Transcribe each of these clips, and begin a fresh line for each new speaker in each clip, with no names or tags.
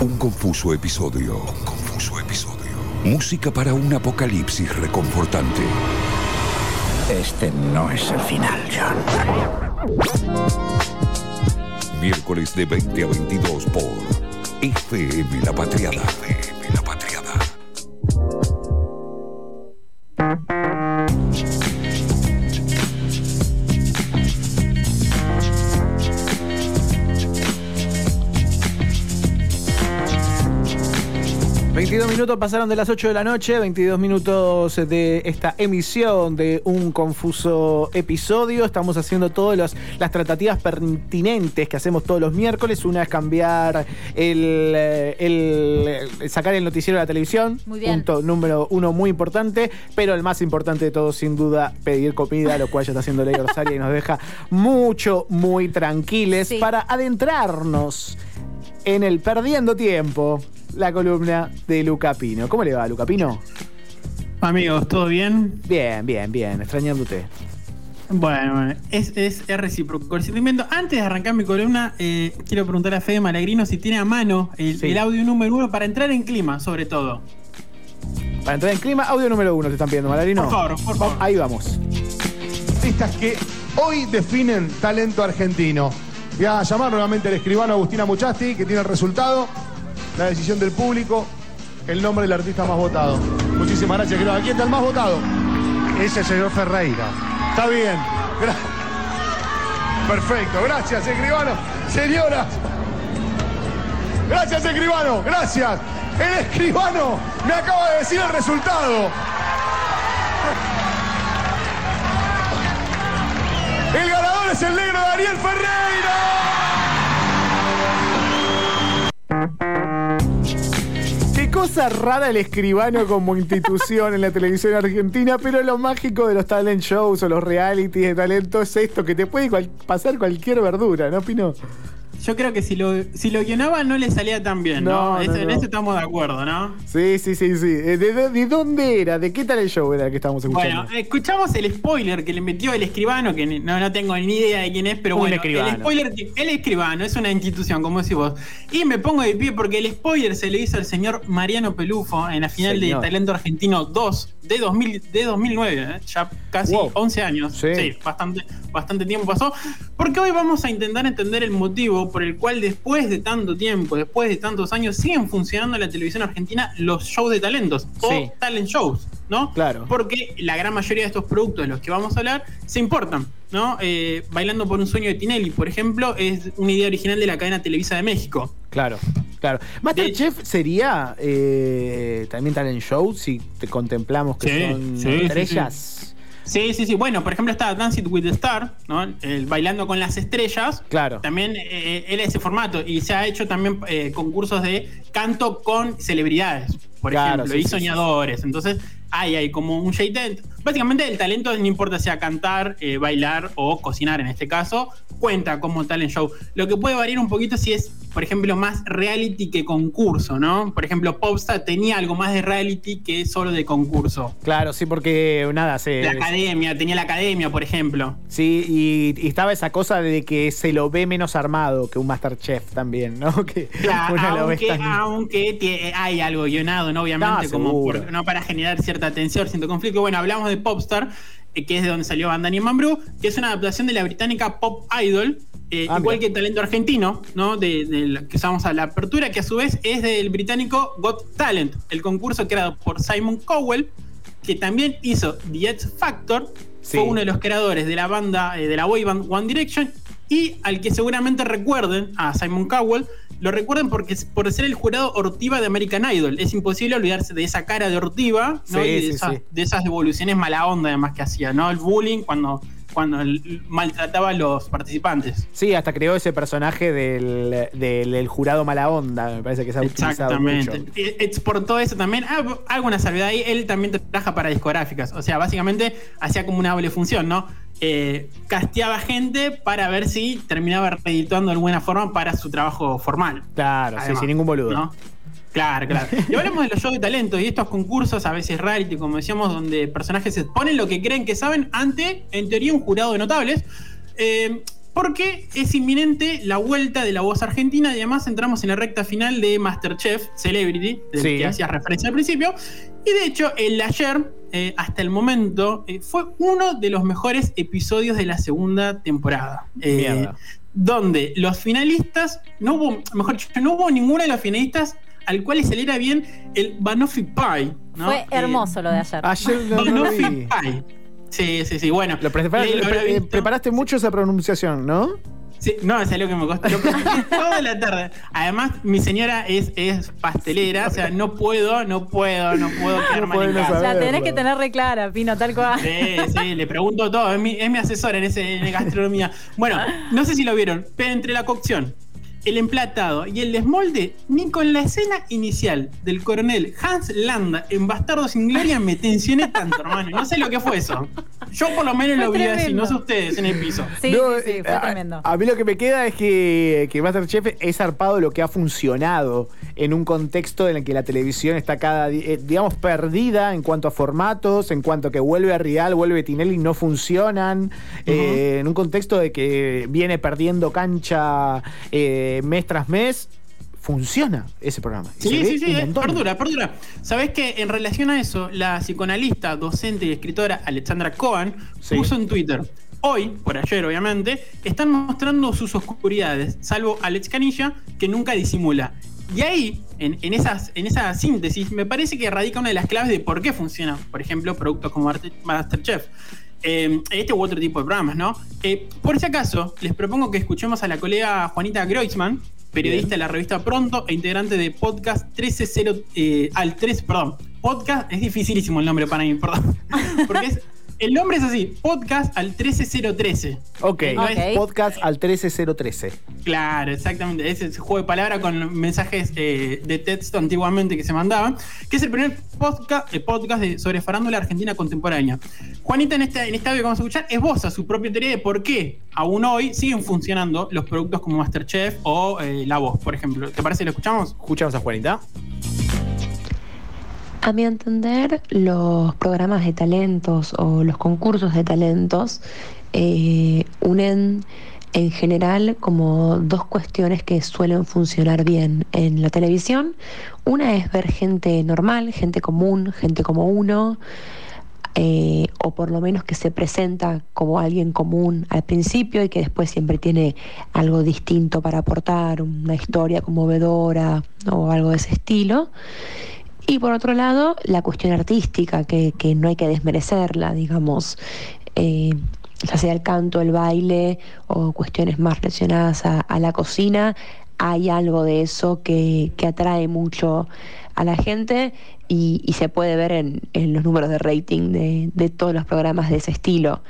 Un confuso episodio. Un confuso episodio. Música para un apocalipsis reconfortante.
Este no es el final, John.
Miércoles de 20 a 22 por FM La Patriada.
22 minutos pasaron de las 8 de la noche, 22 minutos de esta emisión de un confuso episodio. Estamos haciendo todas las, tratativas pertinentes que hacemos todos los miércoles. Una es cambiar el, el- el- sacar el noticiero de la televisión.
Muy bien.
Punto número uno muy importante, pero el más importante de todo, sin duda, pedir comida, lo cual ya está haciendo Ley Rosaria y nos deja mucho, muy tranquiles
Sí.
para adentrarnos en el Perdiendo Tiempo, la columna de Luca Pino. ¿Cómo le va, Luca Pino?
Amigos, ¿todo bien?
Bien, bien, bien, extrañándote.
Bueno, bueno, es, es, es recíproco el sentimiento. Antes de arrancar mi columna, eh, quiero preguntar a Fede Malagrino si tiene a mano el,
Sí.
el audio número uno para entrar en clima, sobre todo.
Para entrar en clima, audio número uno te están pidiendo, Malarino.
Por favor, por favor.
Ahí vamos.
artistas que hoy definen talento argentino. Voy a llamar nuevamente al escribano Agustina Muchasti, que tiene el resultado, la decisión del público, el nombre del artista más votado. Muchísimas gracias, escribano. Aquí está el más votado. Ese señor Ferreira. Está bien. Gra- Perfecto, gracias, escribano. Señoras. Gracias, escribano. Gracias. El escribano me acaba de decir el resultado. El ganador es el negro Daniel Ferreira.
Cosa rara el escribano como institución en la televisión argentina, pero lo mágico de los talent shows o los realities de talento es esto, que te puede cual- pasar cualquier verdura, ¿no, Pino?
Yo creo que si lo, si lo guionaba no le salía tan bien, ¿no?
No,
Eso-
no,
En eso estamos de acuerdo, ¿no?
Sí, sí, sí, sí. Eh, ¿De, de- de dónde era? ¿De qué talent show era el que estábamos escuchando?
Bueno, escuchamos el spoiler que le metió el escribano, que no, no tengo ni idea de quién es, pero
Un
bueno,
escribano.
el spoiler, el escribano es una institución, como decís vos. Y me pongo de pie porque el spoiler se le hizo al señor Mariano Pelufo en la final
Señor.
de Talento Argentino 2 de, 2000, de 2009, ¿eh? ya casi
Wow.
11 años.
Sí.
Sí, bastante, bastante tiempo pasó. Porque hoy vamos a intentar entender el motivo por el cual después de tanto tiempo, después de tantos años, siguen funcionando en la televisión argentina los shows de talentos o
Sí.
talent shows, ¿no?
Claro.
Porque la gran mayoría de estos productos de los que vamos a hablar se importan, ¿no? Eh, Bailando por un sueño de Tinelli, por ejemplo, es una idea original de la cadena Televisa de México.
Claro, claro. Masterchef sería eh, también talent show si te contemplamos que
Sí,
son
sí,
estrellas.
Sí, sí, sí. Bueno, por ejemplo está Dancing with the Star, ¿no? El Bailando con las Estrellas.
Claro.
También eh, él es ese formato y se ha hecho también eh, concursos de canto con celebridades, por
Claro,
ejemplo,
sí,
y
sí, sí.
soñadores. Entonces, hay, hay como un shade. Básicamente, el talento, no importa sea cantar, eh, bailar o cocinar en este caso, cuenta como talent show. Lo que puede variar un poquito si es, por ejemplo, más reality que concurso, ¿no? Por ejemplo, Popstar tenía algo más de reality que solo de concurso.
Claro, sí, porque nada, se.
La academia, tenía la academia, por ejemplo.
Sí, y, y estaba esa cosa de que se lo ve menos armado que un Masterchef también, ¿no? Que
Claro, aunque,
tan-
aunque tie- hay algo guionado, ¿no? Obviamente,
No,
como por- no para generar cierta tensión, cierto conflicto. Bueno, hablamos de Popstar, eh, que es de donde salió Bandani Mambrú, que es una adaptación de la británica Pop Idol, eh,
Ah,
igual
mira.
que Talento Argentino, ¿no? De, de la que usamos a la apertura, que a su vez es del británico Got Talent, el concurso creado por Simon Cowell, que también hizo The X Factor,
Sí.
fue uno de los creadores de la banda, eh, de la boy band One Direction, y al que seguramente recuerden, a Simon Cowell, lo recuerden porque es por ser el jurado Ortiva de American Idol. Es imposible olvidarse de esa cara de Ortiva ¿no?
Sí,
y de,
sí,
esas,
sí.
de esas devoluciones mala onda además que hacía, ¿no? El bullying cuando, cuando maltrataba a los participantes.
Sí, hasta creó ese personaje del, del, del jurado mala onda, me parece que se ha
Exactamente.
mucho.
Eh, Exportó eso también. Ah, hago una salvedad ahí. Él también trabaja para discográficas. O sea, básicamente hacía como una doble función, ¿no? Eh, casteaba gente para ver si terminaba redituando de alguna forma para su trabajo formal.
Claro, sí, sin ningún boludo.
¿no? Claro, claro. Y hablamos de los shows de talento y estos concursos, a veces reality, como decíamos, donde personajes exponen lo que creen que saben ante, en teoría, un jurado de notables. Eh, porque es inminente la vuelta de la voz argentina y además entramos en la recta final de Masterchef Celebrity, del
Sí.
que hacías referencia al principio. Y de hecho, el ayer, eh, hasta el momento, eh, fue uno de los mejores episodios de la segunda temporada. Eh, donde los finalistas, no hubo, mejor dicho, no hubo ninguno de los finalistas al cual le saliera bien el Banoffee Pie. ¿no?
Fue
Eh,
hermoso lo de ayer.
Ayer lo
Banoffee
vi.
Pie. Sí, sí, sí. Bueno,
Lo pre- eh,
visto.
preparaste mucho esa pronunciación, ¿no?
Sí, no, es algo que me costó. Lo toda la tarde. Además, mi señora es, es pastelera, o sea, no puedo, no puedo, no puedo quedar mal
puede
en
no
casa.
saber.
La tenés que tener re clara, Pino, tal cual.
Sí, sí, le pregunto todo. Es mi, es mi asesora en, ese, en gastronomía. Bueno, no sé si lo vieron, pero entre la cocción, el emplatado y el desmolde, ni con la escena inicial del coronel Hans Landa en Bastardo sin Gloria me tensioné tanto, hermano. No sé lo que fue eso. Yo por lo menos
Fue
lo vi así,
tremendo.
no sé ustedes en el piso.
Sí,
No,
sí, sí,
eh,
fue
a-
tremendo.
A, mí lo que me queda es que, que Masterchef es zarpado lo que ha funcionado en un contexto en el que la televisión está cada eh, digamos, perdida en cuanto a formatos, en cuanto a que vuelve a Rial, vuelve Tinelli, no funcionan, eh, en un contexto de que viene perdiendo cancha eh, mes tras mes. Funciona ese programa.
Sí, sí, sí, eh, perdura, perdura. Sabés que en relación a eso, la psicoanalista, docente y escritora Alexandra Cohen
Sí.
puso en Twitter. Hoy, por ayer obviamente, están mostrando sus oscuridades, salvo Alex Canilla, que nunca disimula. Y ahí, en, en esas, en esa síntesis, me parece que radica una de las claves de por qué funciona, por ejemplo, productos como Masterchef. Eh, este u otro tipo de programas, ¿no? Eh, por si acaso, les propongo que escuchemos a la colega Juanita Groisman, periodista de la revista Pronto e integrante de Podcast 130 eh, al 3, perdón. Podcast, es dificilísimo el nombre para mí, perdón. Porque es, el nombre es así, Podcast al 13013.
Ok,
No es-
Ok.
podcast al 13013.
Claro, exactamente. Ese es juego de palabra con mensajes eh, de texto antiguamente que se mandaban. Que es el primer podcast, eh, podcast de- sobre farándula argentina contemporánea. Juanita, en este, en este audio que vamos a escuchar, esboza su propia teoría de por qué aún hoy siguen funcionando los productos como Masterchef o eh, La Voz, por ejemplo. ¿Te parece? ¿Lo escuchamos?
Escuchamos a Juanita.
A mi entender, los programas de talentos o los concursos de talentos eh, unen en general como dos cuestiones que suelen funcionar bien en la televisión. Una es ver gente normal, gente común, gente como uno, eh, o por lo menos que se presenta como alguien común al principio y que después siempre tiene algo distinto para aportar, una historia conmovedora o algo de ese estilo. Y por otro lado, la cuestión artística, que, que no hay que desmerecerla, digamos, eh, ya sea el canto, el baile o cuestiones más relacionadas a, la cocina, hay algo de eso que, que atrae mucho a la gente y, se puede ver en, los números de rating de, de todos los programas de ese estilo.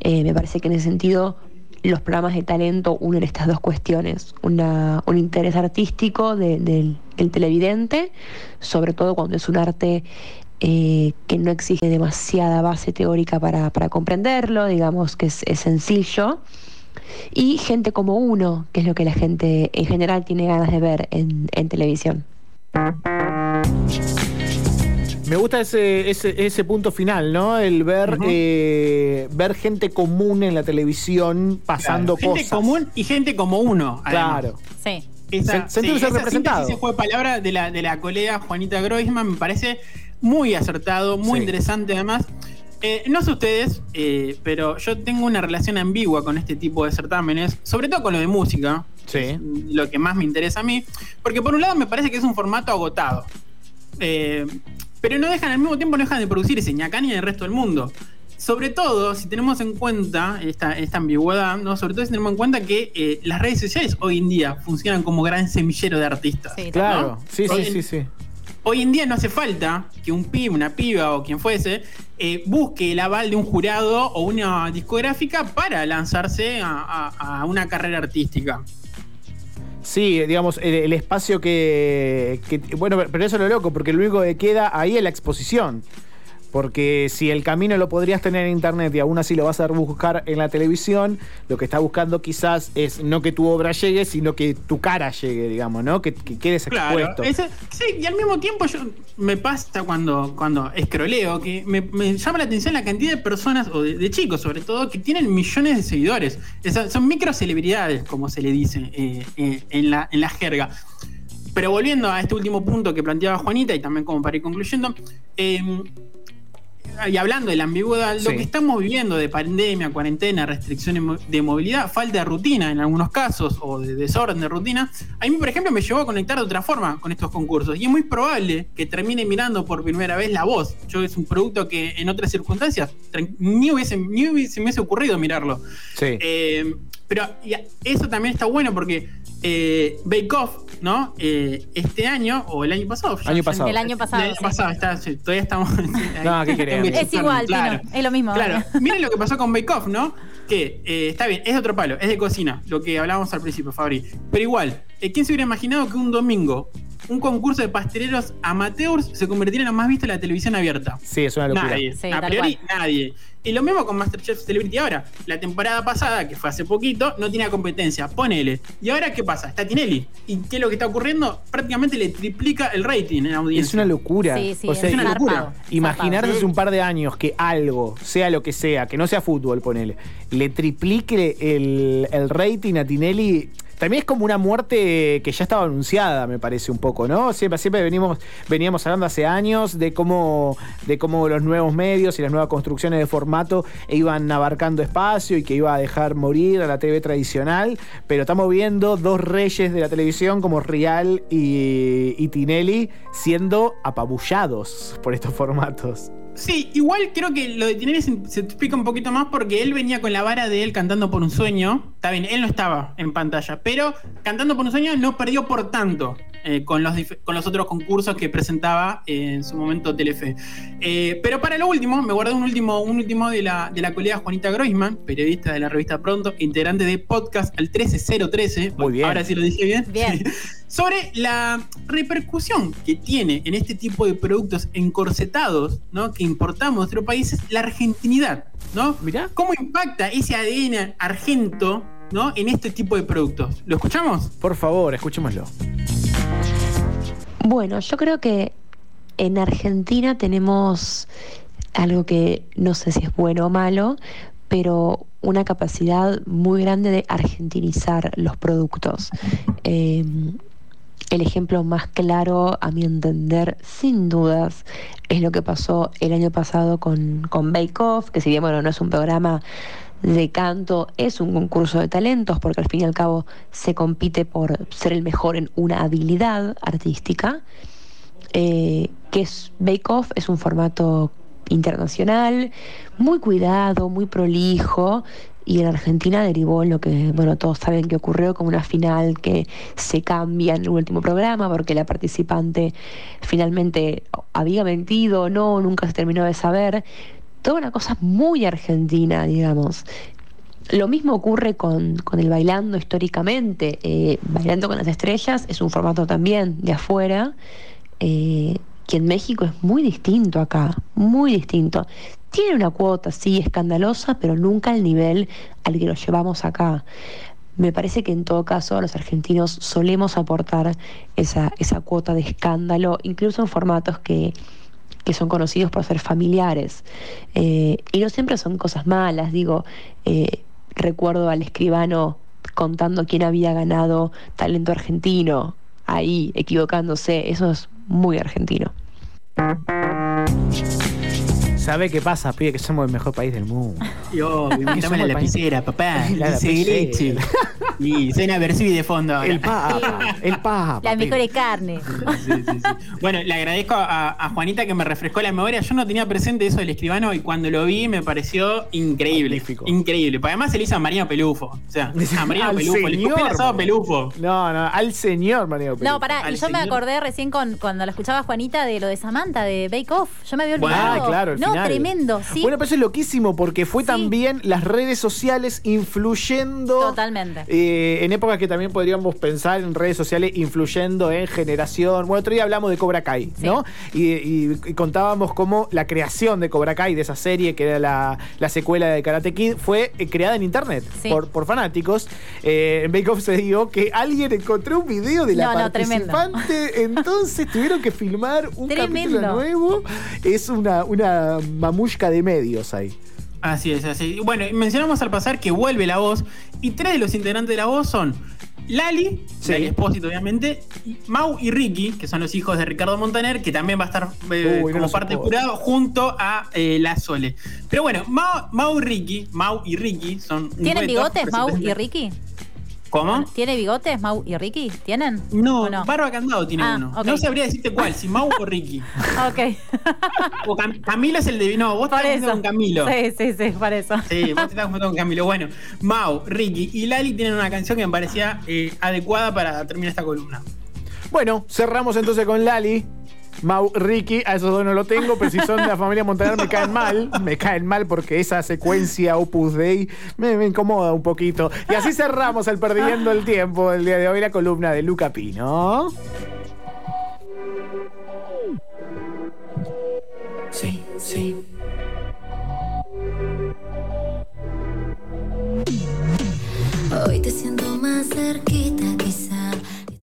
Eh, me parece que en ese sentido los programas de talento unen estas dos cuestiones, una, un interés artístico de- del el televidente, sobre todo cuando es un arte eh, que no exige demasiada base teórica para, para comprenderlo, digamos que es, es sencillo, y gente como uno, que es lo que la gente en general tiene ganas de ver en, en televisión.
Me gusta ese, ese, ese punto final, ¿no? El ver, eh, ver gente común en la televisión pasando
Claro, gente
cosas.
común y gente como uno. además.
Claro.
Sí.
Esa,
sentirse
esa
representado.
síntesis, de palabra de la, de la colega Juanita Groisman me parece muy acertado, muy
Sí.
interesante además. Eh, no sé ustedes, eh, pero yo tengo una relación ambigua con este tipo de certámenes, sobre todo con lo de música,
Sí.
lo que más me interesa a mí, porque por un lado me parece que es un formato agotado, Eh, pero no dejan al mismo tiempo no dejan de producir ese ñacán en el resto del mundo. Sobre todo, si tenemos en cuenta esta, esta ambigüedad, ¿no? sobre todo si tenemos en cuenta que eh, las redes sociales hoy en día funcionan como gran semillero de artistas.
Sí,
Claro.
¿no?
Sí, sí,
Hoy-
sí, sí.
Hoy en día no hace falta que un pibe, una piba o quien fuese eh, busque el aval de un jurado o una discográfica para lanzarse a, a- a una carrera artística.
Sí, digamos, el, el espacio que, que- Bueno, pero eso es lo loco, porque lo único que queda ahí es la exposición. Porque si el camino lo podrías tener en internet y aún así lo vas a buscar en la televisión, lo que está buscando quizás es no que tu obra llegue, sino que tu cara llegue, digamos, ¿no? Que, que quedes
Claro,
expuesto.
ese- sí, y al mismo tiempo yo me pasa cuando, cuando escroleo que me, me llama la atención la cantidad de personas, o de, de chicos sobre todo, que tienen millones de seguidores. O sea, son micro celebridades, como se le dice eh, eh, en, la, en la jerga. Pero volviendo a este último punto que planteaba Juanita y también como para ir concluyendo, eh, y hablando de la ambigüedad, lo que estamos viviendo de pandemia, cuarentena, restricciones de movilidad, falta de rutina en algunos casos o de desorden de rutina, a mí, por ejemplo, me llevó a conectar de otra forma con estos concursos. Y es muy probable que termine mirando por primera vez la voz. Yo es un producto que en otras circunstancias ni, hubiese, ni hubiese, me hubiese ocurrido mirarlo.
Sí.
Eh, pero eso también está bueno porque eh, Bake Off, ¿no? Eh, este año, o el año pasado. ya-
Año
ya-
pasado.
El año pasado,
El año
sí.
pasado, está, sí, todavía estamos.
No, ¿qué querés?
Es igual,
Claro.
Pino, es lo mismo.
Claro, miren lo que pasó con Bake Off, ¿no? Que eh, está bien, es de otro palo, es de cocina, lo que hablábamos al principio, Fabri. Pero igual, eh, ¿quién se hubiera imaginado que un domingo un concurso de pasteleros amateurs se convirtiera en lo más visto de la televisión abierta?
Sí, es una locura.
Nadie.
Sí,
a priori, nadie. Y lo mismo con Masterchef Celebrity ahora. La temporada pasada, que fue hace poquito, no tenía competencia. Ponele. ¿Y ahora qué pasa? Está Tinelli. ¿Y qué es lo que está ocurriendo? Prácticamente le triplica el rating en la audiencia.
Es una locura.
Sí, sí,
O
es una
locura.
zarpado,
Imaginarse hace un par de años que algo, sea lo que sea, que no sea fútbol, ponele, le triplique el, el rating a Tinelli. También es como una muerte que ya estaba anunciada, me parece un poco, ¿no? Siempre, siempre venimos, veníamos hablando hace años de cómo, de cómo los nuevos medios y las nuevas construcciones de formato iban abarcando espacio y que iba a dejar morir a la TV tradicional. Pero estamos viendo dos reyes de la televisión como Rial y, y Tinelli siendo apabullados por estos formatos.
Sí, igual creo que lo de Tinelli se, se explica un poquito más porque él venía con la vara de él cantando por un sueño. Está bien, él no estaba en pantalla, pero cantando por un sueño no perdió por tanto eh, con, los con los otros concursos que presentaba eh, en su momento Telefe. Eh, pero para lo último, me guardé un último, un último de la, de la colega Juanita Groisman, periodista de la revista Pronto, integrante de podcast al 13013.
Muy bien.
Ahora sí lo dije bien.
Bien.
Sobre la repercusión que tiene en este tipo de productos encorsetados, ¿no? Que importamos de otros países, la argentinidad, ¿no?
Mirá.
¿Cómo impacta ese ADN argento, ¿no? En este tipo de productos. ¿Lo escuchamos?
Por favor, escuchémoslo.
Bueno, yo creo que en Argentina tenemos algo que no sé si es bueno o malo, pero una capacidad muy grande de argentinizar los productos. Eh, el ejemplo más claro, a mi entender, sin dudas, es lo que pasó el año pasado con, con Bake Off, que si bien bueno, no es un programa de canto, es un concurso de talentos, porque al fin y al cabo se compite por ser el mejor en una habilidad artística, eh, que es Bake Off, es un formato internacional, muy cuidado, muy prolijo, y en Argentina derivó en lo que, bueno, todos saben que ocurrió como una final que se cambia en el último programa porque la participante finalmente había mentido no, nunca se terminó de saber. Toda una cosa muy argentina, digamos. Lo mismo ocurre con, con el bailando históricamente. Eh, bailando con las estrellas es un formato también de afuera, eh, que en México es muy distinto acá, muy distinto. Tiene una cuota, sí, escandalosa, pero nunca al nivel al que lo llevamos acá. Me parece que en todo caso los argentinos solemos aportar esa, esa cuota de escándalo, incluso en formatos que, que son conocidos por ser familiares. Eh, y no siempre son cosas malas, digo, eh, recuerdo al escribano contando quién había ganado talento argentino, ahí equivocándose, eso es muy argentino.
¿Sabe qué pasa, pibe? Que somos el mejor país del mundo.
Yo, invítame la lapicera, papá.
La lapicera.
leche. Y cena Versuit de fondo ahora.
El papa, el papa.
Las
pibe.
mejores carnes.
Sí, sí, sí. Bueno, le agradezco a, a Juanita que me refrescó la memoria. Yo no tenía presente eso del escribano y cuando lo vi me pareció increíble.
Magnífico.
increíble. Además se le hizo a Mariano Pelufo. O sea, a Mariano
Al
Pelufo. Le el
señor.
asado a Pelufo.
No, no, al señor Mario Pérez.
No, pará,
Al
y yo me acordé recién con, cuando la escuchaba Juanita de lo de Samantha, de Bake Off. Yo me había
Bueno,
olvidado.
ah, claro, el
no,
final.
tremendo, sí.
Bueno, pero eso es loquísimo porque fue
Sí.
también las redes sociales influyendo.
Totalmente.
eh, en épocas que también podríamos pensar en redes sociales influyendo en generación. Bueno, otro día hablamos de Cobra Kai,
Sí.
¿no? Y, y- y contábamos cómo la creación de Cobra Kai, de esa serie que era la, la secuela de Karate Kid, fue eh, creada en internet
Sí.
por, por fanáticos. Eh, en Bake Off se dio que alguien encontró un video de la
No, no,
participante, entonces tuvieron que filmar un
Tremendo.
capítulo nuevo. Es una, una mamushka de medios ahí.
Así es, así. Bueno, mencionamos al pasar que vuelve la voz y tres de los integrantes de la voz son Lali,
Sí.
Lali Espósito obviamente, y Mau y Ricky, que son los hijos de Ricardo Montaner, que también va a estar eh,
Uy,
como parte jurado junto a eh, La Sole. Pero bueno, Mau, Mau y Ricky, Mau y Ricky son
¿Tienen bigotes, Mau y Ricky?
¿Cómo?
¿Tiene bigotes, Mau y Ricky? ¿Tienen?
No,
¿O no?
Barba Candado tiene
Ah,
uno. No sabría decirte cuál, si Mau o Ricky.
Ok.
O Cam- Camilo es el de. No, vos te
por
estás
eso.
con Camilo.
Sí, sí, sí, por eso.
Sí, vos te estás con Camilo. Bueno, Mau, Ricky y Lali tienen una canción que me parecía eh, adecuada para terminar esta columna.
Bueno, cerramos entonces con Lali. Mau, Ricky, a esos dos no lo tengo, pero si son de la familia Montaner me caen mal. Me caen mal porque esa secuencia Opus Dei me, me incomoda un poquito. Y así cerramos el Perdiendo el Tiempo del día de hoy, la columna de Luca Pino.
Sí, sí.
Hoy te siento más cerquita